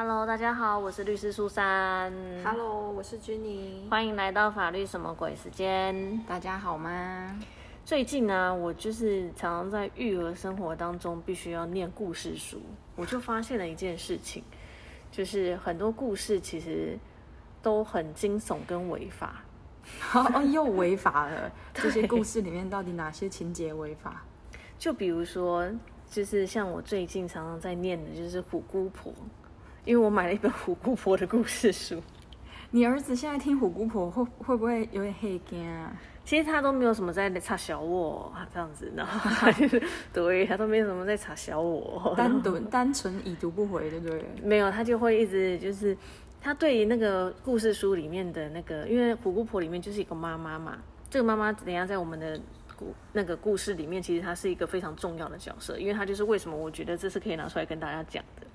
Hello，大家好，我是律师苏珊。Hello，我是君妮。欢迎来到法律什么鬼时间。大家好吗？最近呢，我就是常常在育儿生活当中必须要念故事书，我就发现了一件事情，就是很多故事其实都很惊悚跟违法。哦，又违法了。这些故事里面到底哪些情节违法？就比如说，就是像我最近常常在念的，就是虎姑婆，因为我买了一本虎姑婆的故事书。你儿子现在听虎姑婆会会不会有点黑惊啊？其实他都没有什么在查小我这样子，然后他就是对他都没有什么在查小我，单纯单纯已读不回，对不对了？没有，他就会一直就是他对于那个故事书里面的那个，因为虎姑婆里面就是一个妈妈嘛，这个妈妈等下在我们的故那个故事里面，其实她是一个非常重要的角色，因为她就是为什么我觉得这是可以拿出来跟大家讲的。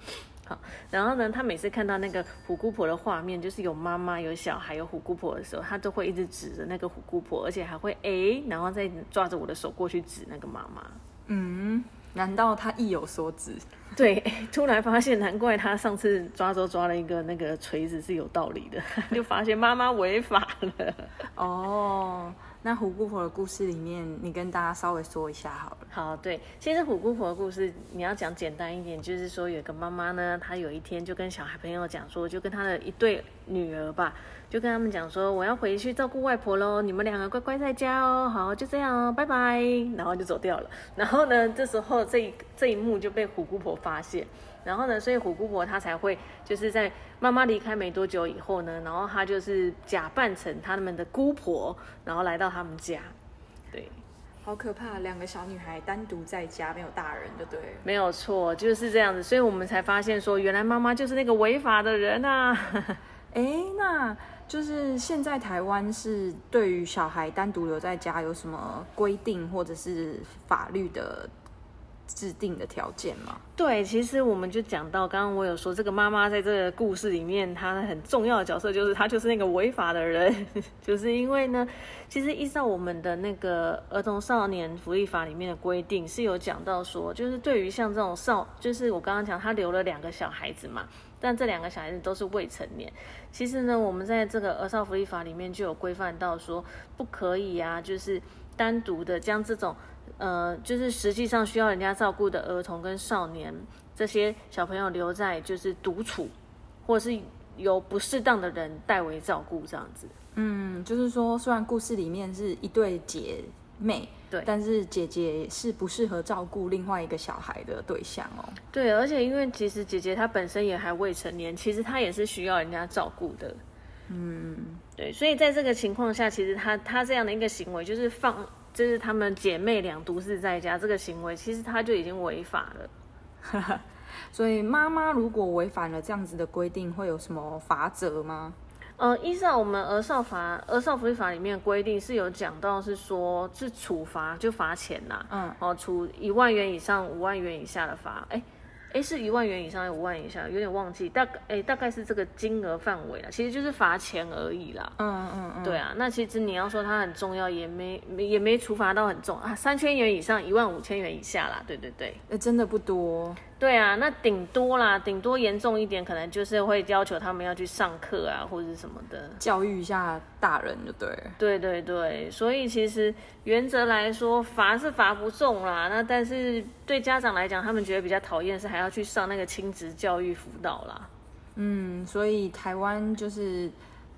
好，然后呢，他每次看到那个虎姑婆的画面，就是有妈妈、有小孩、有虎姑婆的时候，他都会一直指着那个虎姑婆，而且还会哎，然后再抓着我的手过去指那个妈妈。嗯，难道他意有所指？对，突然发现，难怪他上次抓周抓了一个那个锤子是有道理的，就发现妈妈违法了。哦，那虎姑婆的故事里面，你跟大家稍微说一下好了。好，对，其实虎姑婆的故事你要讲简单一点，就是说有个妈妈呢，她有一天就跟小孩朋友讲说，就跟她的一对女儿吧，就跟他们讲说，我要回去照顾外婆喽，你们两个乖乖在家哦，好，就这样哦，拜拜，然后就走掉了。然后呢，这时候这一这一幕就被虎姑婆发现。然后呢，所以虎姑婆她才会就是在妈妈离开没多久以后呢，然后她就是假扮成他们的姑婆，然后来到他们家，对，好可怕，两个小女孩单独在家，没有大人，就对了。没有错，就是这样子，所以我们才发现说，原来妈妈就是那个违法的人啊。哎，那就是现在台湾是对于小孩单独留在家有什么规定或者是法律的制定的条件吗？对，其实我们就讲到，刚刚我有说，这个妈妈在这个故事里面，她很重要的角色就是她就是那个违法的人，就是因为呢，其实依照我们的那个儿童少年福利法里面的规定是有讲到说，就是对于像这种少，就是我刚刚讲她留了两个小孩子嘛，但这两个小孩子都是未成年，其实呢，我们在这个儿少福利法里面就有规范到说，不可以啊，就是单独的将这种。呃，就是实际上需要人家照顾的儿童跟少年，这些小朋友留在就是独处，或者是由不适当的人代为照顾这样子。嗯，就是说，虽然故事里面是一对姐妹，对但是姐姐是不适合照顾另外一个小孩的对象哦。对，而且因为其实姐姐她本身也还未成年，其实她也是需要人家照顾的。嗯，对，所以在这个情况下，其实她她这样的一个行为，就是放，就是她们姐妹俩独自在家这个行为，其实她就已经违法了。所以妈妈如果违反了这样子的规定，会有什么罚则吗？呃，依照我们儿少法、儿少福利法里面规定是有讲到，是说是处罚就罚钱呐、嗯，哦，处一万元以上五万元以下的罚，哎。哎，是一万元以上还是五万以下？有点忘记，大概哎，大概是这个金额范围啦，其实就是罚钱而已啦。嗯嗯嗯，对啊，那其实你要说它很重要，也没没也没处罚到很重啊，三千元以上，一万五千元以下啦。对对对，那，真的不多。对啊，那顶多啦，顶多严重一点，可能就是会要求他们要去上课啊，或者是什么的。教育一下大人就对了。对对对，所以其实原则来说，罚是罚不重啦。那但是对家长来讲，他们觉得比较讨厌是还要去上那个亲职教育辅导啦。嗯，所以台湾就是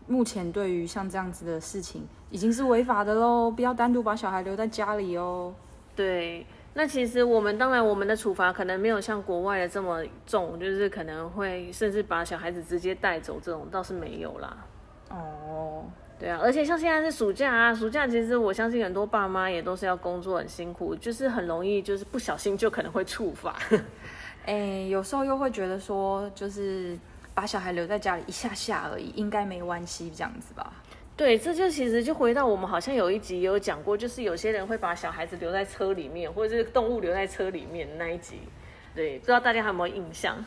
目前对于像这样子的事情，已经是违法的喽，不要单独把小孩留在家里哦。对，那其实我们当然我们的处罚可能没有像国外的这么重，就是可能会甚至把小孩子直接带走这种倒是没有啦。哦，对啊，而且像现在是暑假啊，暑假其实我相信很多爸妈也都是要工作很辛苦，就是很容易就是不小心就可能会触发。哎，有时候又会觉得说，就是把小孩留在家里一下下而已，应该没关系这样子吧？对，这就其实就回到我们好像有一集也有讲过，就是有些人会把小孩子留在车里面，或者是动物留在车里面那一集。对，不知道大家还有没有印象？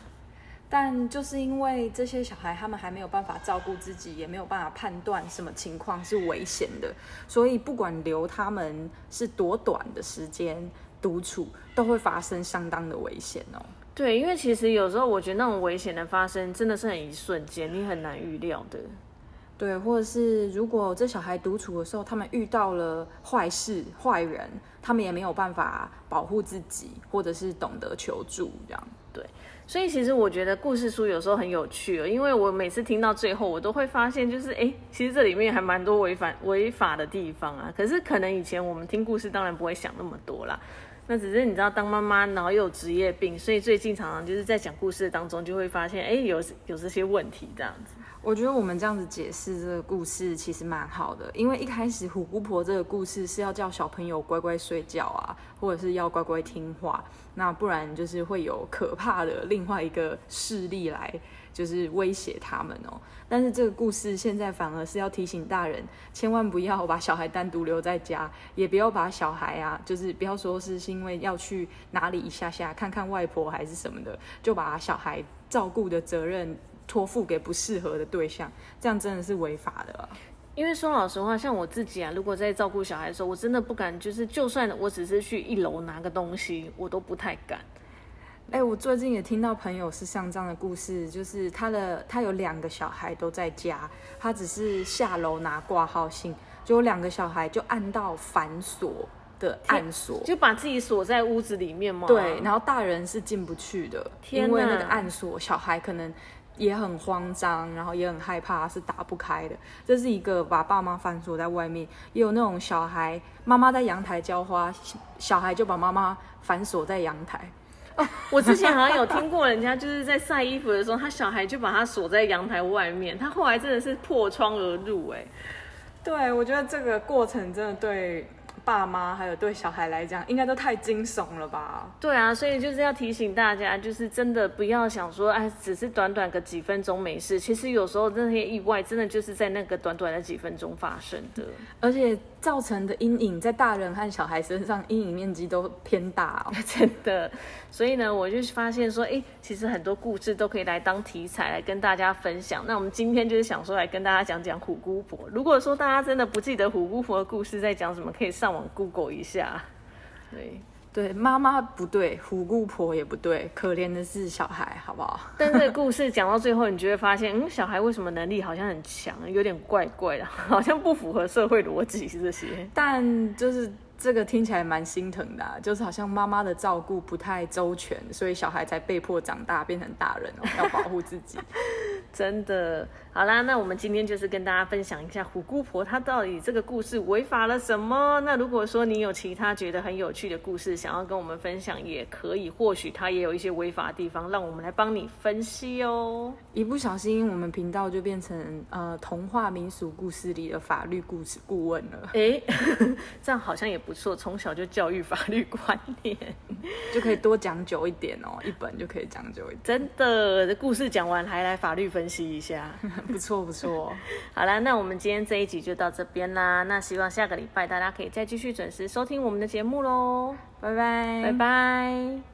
但就是因为这些小孩他们还没有办法照顾自己，也没有办法判断什么情况是危险的，所以不管留他们是多短的时间独处，都会发生相当的危险哦。对，因为其实有时候我觉得那种危险的发生真的是很一瞬间，你很难预料的。对，或者是如果这小孩独处的时候，他们遇到了坏事、坏人，他们也没有办法保护自己，或者是懂得求助这样。对，所以其实我觉得故事书有时候很有趣哦，因为我每次听到最后，我都会发现，就是哎，其实这里面还蛮多违反违法的地方啊。可是可能以前我们听故事，当然不会想那么多啦。那只是你知道，当妈妈然后又有职业病，所以最近常常就是在讲故事当中，就会发现，哎，有有这些问题这样子。我觉得我们这样子解释这个故事其实蛮好的，因为一开始虎姑婆这个故事是要叫小朋友乖乖睡觉啊，或者是要乖乖听话，那不然就是会有可怕的另外一个势力来就是威胁他们哦。但是这个故事现在反而是要提醒大人，千万不要把小孩单独留在家，也不要把小孩啊，就是不要说是是因为要去哪里一下下看看外婆还是什么的，就把小孩照顾的责任。托付给不适合的对象，这样真的是违法的。因为说老实话，像我自己啊，如果在照顾小孩的时候，我真的不敢，就是就算我只是去一楼拿个东西，我都不太敢。哎，我最近也听到朋友是像这样的故事，就是他的他有两个小孩都在家，他只是下楼拿挂号信，就有两个小孩就按到反锁的按锁，就把自己锁在屋子里面嘛？对，然后大人是进不去的，因为那个暗锁，小孩可能。也很慌张，然后也很害怕，是打不开的。这是一个把爸妈反锁在外面，也有那种小孩妈妈在阳台浇花，小孩就把妈妈反锁在阳台。哦，我之前好像有听过人家就是在晒衣服的时候，他小孩就把他锁在阳台外面，他后来真的是破窗而入。哎，对我觉得这个过程真的对。爸妈还有对小孩来讲，应该都太惊悚了吧？对啊，所以就是要提醒大家，就是真的不要想说，哎，只是短短个几分钟没事。其实有时候那些意外，真的就是在那个短短的几分钟发生的，而且。造成的阴影在大人和小孩身上，阴影面积都偏大哦，真的。所以呢，我就发现说，哎，其实很多故事都可以来当题材来跟大家分享。那我们今天就是想说来跟大家讲讲虎姑婆。如果说大家真的不记得虎姑婆的故事在讲什么，可以上网 Google 一下。对。对，妈妈不对，虎姑婆也不对，可怜的是小孩，好不好？但这个故事讲到最后，你就会发现，嗯，小孩为什么能力好像很强，有点怪怪的，好像不符合社会逻辑这些。但就是这个听起来蛮心疼的，就是好像妈妈的照顾不太周全，所以小孩才被迫长大变成大人哦，要保护自己。真的，好啦，那我们今天就是跟大家分享一下虎姑婆她到底这个故事违法了什么。那如果说你有其他觉得很有趣的故事想要跟我们分享，也可以，或许它也有一些违法的地方，让我们来帮你分析哦。一不小心，我们频道就变成呃童话民俗故事里的法律故事顾问了。哎，这样好像也不错，从小就教育法律观念，就可以多讲久一点哦，一本就可以讲久一点。真的，故事讲完还来法律分。析一下，不错不错。好了，那我们今天这一集就到这边啦。那希望下个礼拜大家可以再继续准时收听我们的节目喽。拜拜，拜拜。